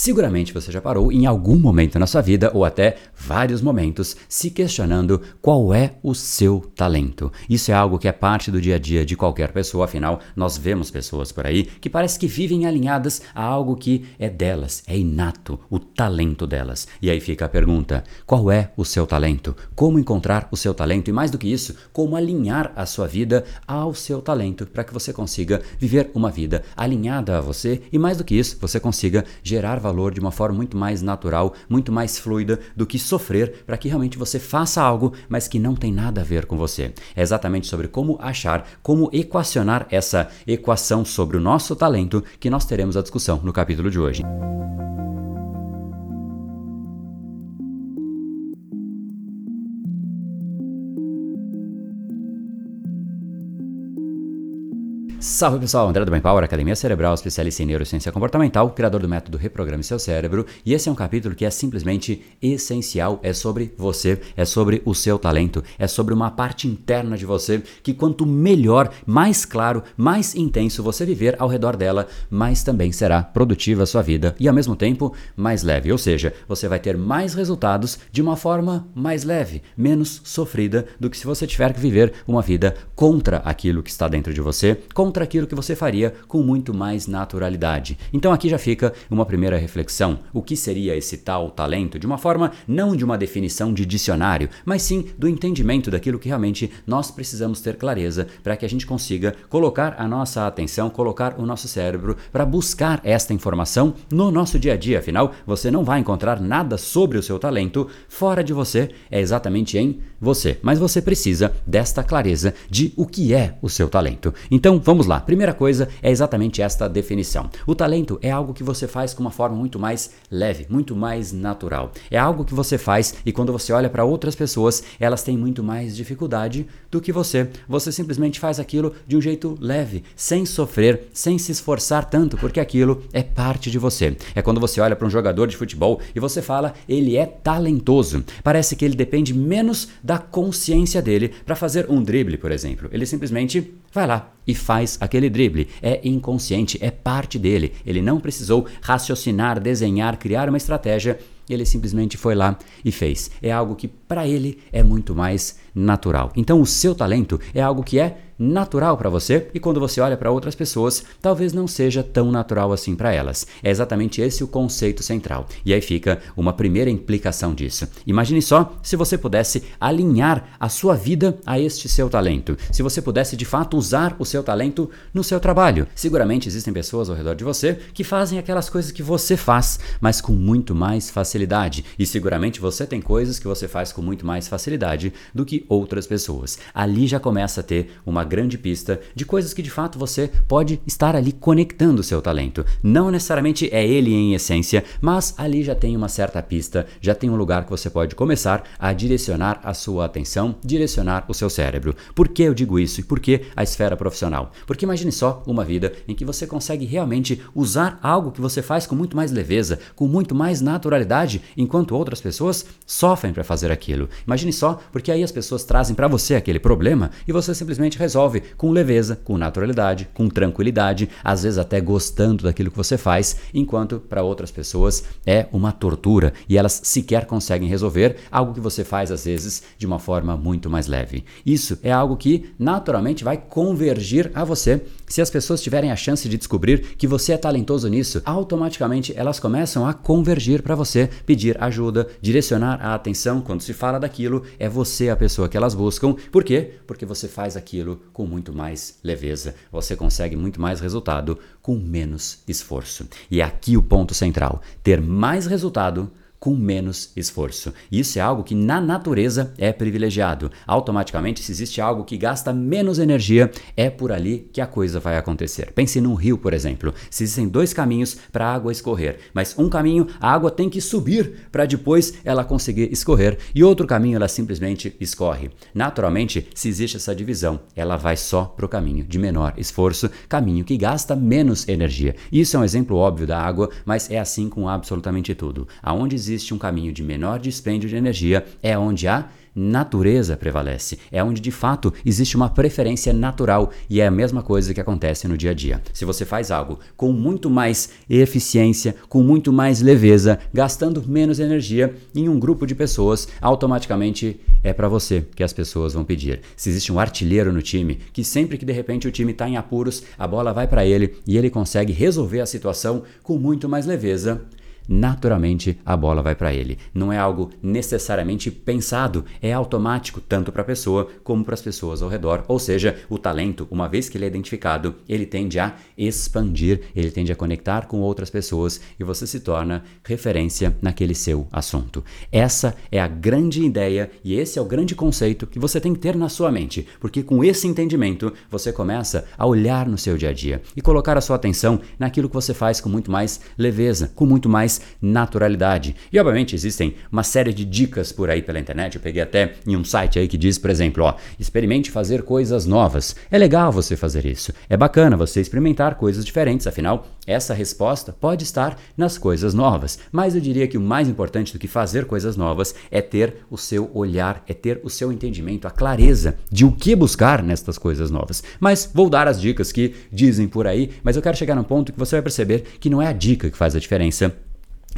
Seguramente você já parou em algum momento na sua vida, ou até vários momentos, se questionando qual é o seu talento. Isso é algo que é parte do dia a dia de qualquer pessoa, afinal, nós vemos pessoas por aí que parece que vivem alinhadas a algo que é delas, é inato, o talento delas. E aí fica a pergunta: qual é o seu talento? Como encontrar o seu talento? E mais do que isso, como alinhar a sua vida ao seu talento para que você consiga viver uma vida alinhada a você e mais do que isso, você consiga gerar valor de uma forma muito mais natural, muito mais fluida do que sofrer para que realmente você faça algo, mas que não tem nada a ver com você. É exatamente sobre como achar, como equacionar essa equação sobre o nosso talento que nós teremos a discussão no capítulo de hoje. Salve pessoal, André do Brain Power, Academia Cerebral, especialista em neurociência comportamental, criador do método Reprograme Seu Cérebro, e esse é um capítulo que é simplesmente essencial, é sobre você, é sobre o seu talento, é sobre uma parte interna de você que quanto melhor, mais claro, mais intenso você viver ao redor dela, mais também será produtiva a sua vida e ao mesmo tempo mais leve, ou seja, você vai ter mais resultados de uma forma mais leve, menos sofrida do que se você tiver que viver uma vida contra aquilo que está dentro de você, contra aquilo que você faria com muito mais naturalidade. Então aqui já fica uma primeira reflexão: o que seria esse tal talento? De uma forma não de uma definição de dicionário, mas sim do entendimento daquilo que realmente nós precisamos ter clareza para que a gente consiga colocar a nossa atenção, colocar o nosso cérebro para buscar esta informação no nosso dia a dia. Afinal, você não vai encontrar nada sobre o seu talento fora de você, é exatamente em você. Mas você precisa desta clareza de o que é o seu talento. Então vamos Vamos lá. Primeira coisa é exatamente esta definição. O talento é algo que você faz com uma forma muito mais leve, muito mais natural. É algo que você faz e quando você olha para outras pessoas, elas têm muito mais dificuldade do que você. Você simplesmente faz aquilo de um jeito leve, sem sofrer, sem se esforçar tanto, porque aquilo é parte de você. É quando você olha para um jogador de futebol e você fala, ele é talentoso. Parece que ele depende menos da consciência dele para fazer um drible, por exemplo. Ele simplesmente vai lá e faz aquele drible. É inconsciente, é parte dele. Ele não precisou raciocinar, desenhar, criar uma estratégia. Ele simplesmente foi lá e fez. É algo que para ele é muito mais natural. Então, o seu talento é algo que é natural para você e quando você olha para outras pessoas, talvez não seja tão natural assim para elas. É exatamente esse o conceito central. E aí fica uma primeira implicação disso. Imagine só se você pudesse alinhar a sua vida a este seu talento. Se você pudesse de fato usar o seu talento no seu trabalho. Seguramente existem pessoas ao redor de você que fazem aquelas coisas que você faz, mas com muito mais facilidade. E seguramente você tem coisas que você faz com muito mais facilidade do que outras pessoas. Ali já começa a ter uma grande pista de coisas que de fato você pode estar ali conectando o seu talento. Não necessariamente é ele em essência, mas ali já tem uma certa pista, já tem um lugar que você pode começar a direcionar a sua atenção, direcionar o seu cérebro. Por que eu digo isso e por que a esfera profissional? Porque imagine só uma vida em que você consegue realmente usar algo que você faz com muito mais leveza, com muito mais naturalidade, enquanto outras pessoas sofrem para fazer aquilo. Imagine só, porque aí as pessoas trazem para você aquele problema e você simplesmente resolve com leveza, com naturalidade, com tranquilidade, às vezes até gostando daquilo que você faz, enquanto para outras pessoas é uma tortura e elas sequer conseguem resolver algo que você faz às vezes de uma forma muito mais leve. Isso é algo que naturalmente vai convergir a você. Se as pessoas tiverem a chance de descobrir que você é talentoso nisso, automaticamente elas começam a convergir para você, pedir ajuda, direcionar a atenção quando se fala daquilo, é você a pessoa que elas buscam. Por quê? Porque você faz aquilo com muito mais leveza. Você consegue muito mais resultado com menos esforço. E é aqui o ponto central: ter mais resultado com menos esforço. Isso é algo que na natureza é privilegiado. Automaticamente, se existe algo que gasta menos energia, é por ali que a coisa vai acontecer. Pense num rio, por exemplo. Se existem dois caminhos para a água escorrer, mas um caminho a água tem que subir para depois ela conseguir escorrer e outro caminho ela simplesmente escorre. Naturalmente, se existe essa divisão, ela vai só para o caminho de menor esforço, caminho que gasta menos energia. Isso é um exemplo óbvio da água, mas é assim com absolutamente tudo. Aonde existe existe um caminho de menor dispêndio de energia, é onde há natureza prevalece. É onde de fato existe uma preferência natural e é a mesma coisa que acontece no dia a dia. Se você faz algo com muito mais eficiência, com muito mais leveza, gastando menos energia em um grupo de pessoas, automaticamente é para você que as pessoas vão pedir. Se existe um artilheiro no time, que sempre que de repente o time está em apuros, a bola vai para ele e ele consegue resolver a situação com muito mais leveza, naturalmente a bola vai para ele. Não é algo necessariamente pensado, é automático tanto para a pessoa como para as pessoas ao redor. Ou seja, o talento, uma vez que ele é identificado, ele tende a expandir, ele tende a conectar com outras pessoas e você se torna referência naquele seu assunto. Essa é a grande ideia e esse é o grande conceito que você tem que ter na sua mente, porque com esse entendimento você começa a olhar no seu dia a dia e colocar a sua atenção naquilo que você faz com muito mais leveza, com muito mais naturalidade. E obviamente existem uma série de dicas por aí pela internet. Eu peguei até em um site aí que diz, por exemplo, ó, experimente fazer coisas novas. É legal você fazer isso. É bacana você experimentar coisas diferentes, afinal, essa resposta pode estar nas coisas novas. Mas eu diria que o mais importante do que fazer coisas novas é ter o seu olhar, é ter o seu entendimento, a clareza de o que buscar nestas coisas novas. Mas vou dar as dicas que dizem por aí, mas eu quero chegar num ponto que você vai perceber que não é a dica que faz a diferença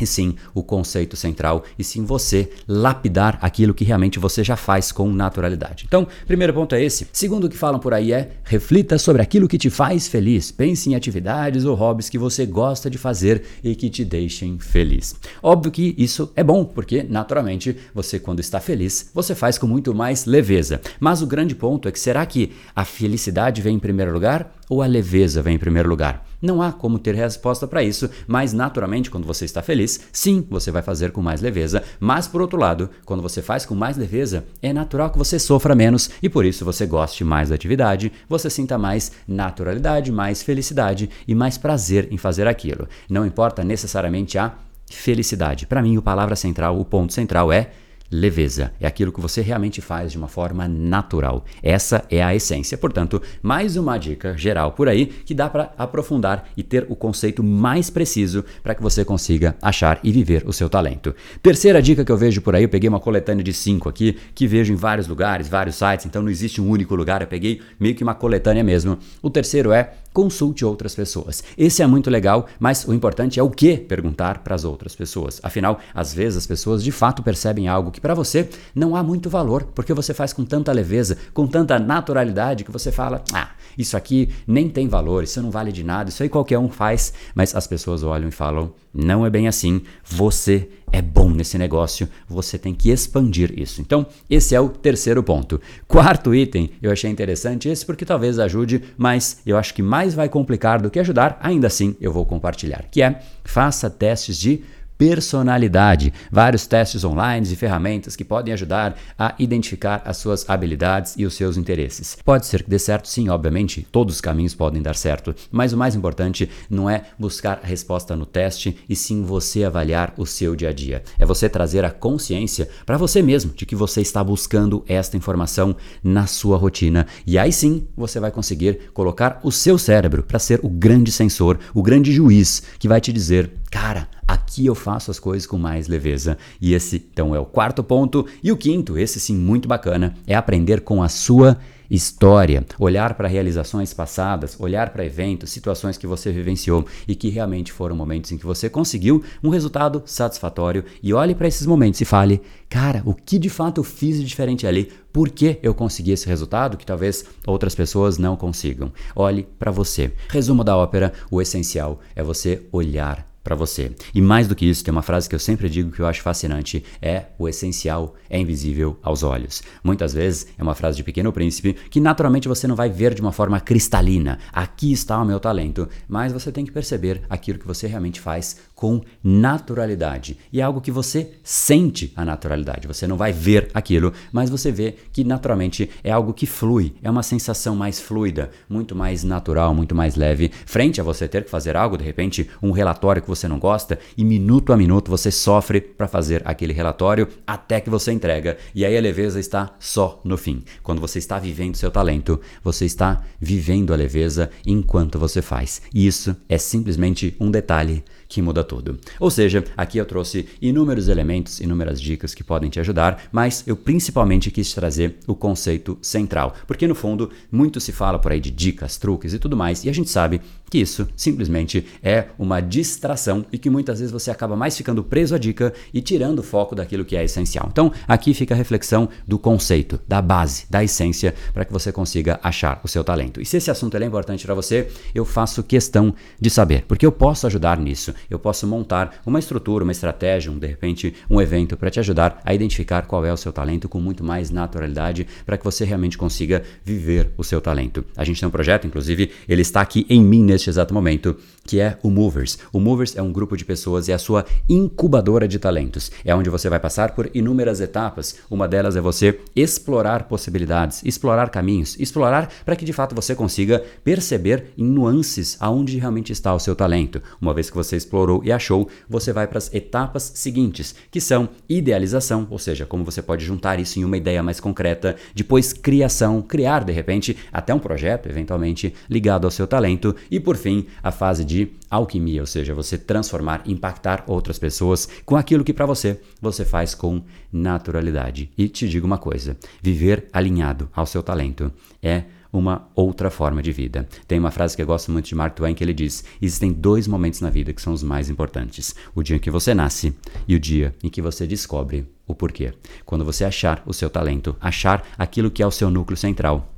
e sim o conceito central, e sim você lapidar aquilo que realmente você já faz com naturalidade. Então, primeiro ponto é esse. Segundo o que falam por aí é reflita sobre aquilo que te faz feliz. Pense em atividades ou hobbies que você gosta de fazer e que te deixem feliz. Óbvio que isso é bom, porque naturalmente você quando está feliz, você faz com muito mais leveza. Mas o grande ponto é que será que a felicidade vem em primeiro lugar ou a leveza vem em primeiro lugar? Não há como ter resposta para isso, mas naturalmente, quando você está feliz, sim, você vai fazer com mais leveza. Mas por outro lado, quando você faz com mais leveza, é natural que você sofra menos e por isso você goste mais da atividade, você sinta mais naturalidade, mais felicidade e mais prazer em fazer aquilo. Não importa necessariamente a felicidade. Para mim, a palavra central, o ponto central é leveza. É aquilo que você realmente faz de uma forma natural. Essa é a essência. Portanto, mais uma dica geral por aí que dá para aprofundar e ter o conceito mais preciso para que você consiga achar e viver o seu talento. Terceira dica que eu vejo por aí, eu peguei uma coletânea de cinco aqui que vejo em vários lugares, vários sites, então não existe um único lugar, eu peguei meio que uma coletânea mesmo. O terceiro é consulte outras pessoas. Esse é muito legal, mas o importante é o que perguntar para as outras pessoas. Afinal, às vezes as pessoas de fato percebem algo que para você não há muito valor, porque você faz com tanta leveza, com tanta naturalidade que você fala: "Ah, isso aqui nem tem valor, isso não vale de nada, isso aí qualquer um faz". Mas as pessoas olham e falam: "Não é bem assim. Você é bom nesse negócio, você tem que expandir isso. Então, esse é o terceiro ponto. Quarto item, eu achei interessante esse porque talvez ajude, mas eu acho que mais vai complicar do que ajudar, ainda assim eu vou compartilhar, que é faça testes de personalidade, vários testes online e ferramentas que podem ajudar a identificar as suas habilidades e os seus interesses. Pode ser que dê certo, sim, obviamente, todos os caminhos podem dar certo, mas o mais importante não é buscar a resposta no teste e sim você avaliar o seu dia a dia. É você trazer a consciência para você mesmo de que você está buscando esta informação na sua rotina e aí sim você vai conseguir colocar o seu cérebro para ser o grande sensor, o grande juiz que vai te dizer, cara, Aqui eu faço as coisas com mais leveza. E esse, então, é o quarto ponto. E o quinto, esse sim muito bacana, é aprender com a sua história, olhar para realizações passadas, olhar para eventos, situações que você vivenciou e que realmente foram momentos em que você conseguiu um resultado satisfatório e olhe para esses momentos e fale: "Cara, o que de fato eu fiz de diferente ali? Por que eu consegui esse resultado que talvez outras pessoas não consigam?". Olhe para você. Resumo da ópera: o essencial é você olhar para você. E mais do que isso, tem uma frase que eu sempre digo que eu acho fascinante, é o essencial é invisível aos olhos. Muitas vezes é uma frase de Pequeno Príncipe que naturalmente você não vai ver de uma forma cristalina. Aqui está o meu talento, mas você tem que perceber aquilo que você realmente faz com naturalidade. E é algo que você sente a naturalidade. Você não vai ver aquilo, mas você vê que naturalmente é algo que flui, é uma sensação mais fluida, muito mais natural, muito mais leve, frente a você ter que fazer algo, de repente, um relatório que você não gosta e minuto a minuto você sofre para fazer aquele relatório até que você entrega. E aí a leveza está só no fim. Quando você está vivendo seu talento, você está vivendo a leveza enquanto você faz. E isso é simplesmente um detalhe que muda tudo. Ou seja, aqui eu trouxe inúmeros elementos, inúmeras dicas que podem te ajudar, mas eu principalmente quis trazer o conceito central, porque no fundo muito se fala por aí de dicas, truques e tudo mais, e a gente sabe que isso simplesmente é uma distração e que muitas vezes você acaba mais ficando preso à dica e tirando o foco daquilo que é essencial. Então, aqui fica a reflexão do conceito, da base, da essência, para que você consiga achar o seu talento. E se esse assunto é importante para você, eu faço questão de saber, porque eu posso ajudar nisso. Eu posso montar uma estrutura, uma estratégia, um, de repente um evento para te ajudar a identificar qual é o seu talento com muito mais naturalidade, para que você realmente consiga viver o seu talento. A gente tem um projeto, inclusive, ele está aqui em mim neste exato momento, que é o Movers. O Movers é um grupo de pessoas e é a sua incubadora de talentos. É onde você vai passar por inúmeras etapas. Uma delas é você explorar possibilidades, explorar caminhos, explorar para que de fato você consiga perceber em nuances aonde realmente está o seu talento. Uma vez que você explorou e achou, você vai para as etapas seguintes, que são idealização, ou seja, como você pode juntar isso em uma ideia mais concreta, depois criação, criar de repente até um projeto eventualmente ligado ao seu talento e por fim, a fase de alquimia, ou seja, você transformar, impactar outras pessoas com aquilo que para você você faz com naturalidade. E te digo uma coisa: viver alinhado ao seu talento é uma outra forma de vida. Tem uma frase que eu gosto muito de Mark Twain que ele diz: existem dois momentos na vida que são os mais importantes: o dia em que você nasce e o dia em que você descobre o porquê. Quando você achar o seu talento, achar aquilo que é o seu núcleo central,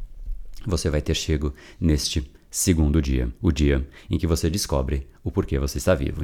você vai ter chego neste segundo dia, o dia em que você descobre o porquê você está vivo.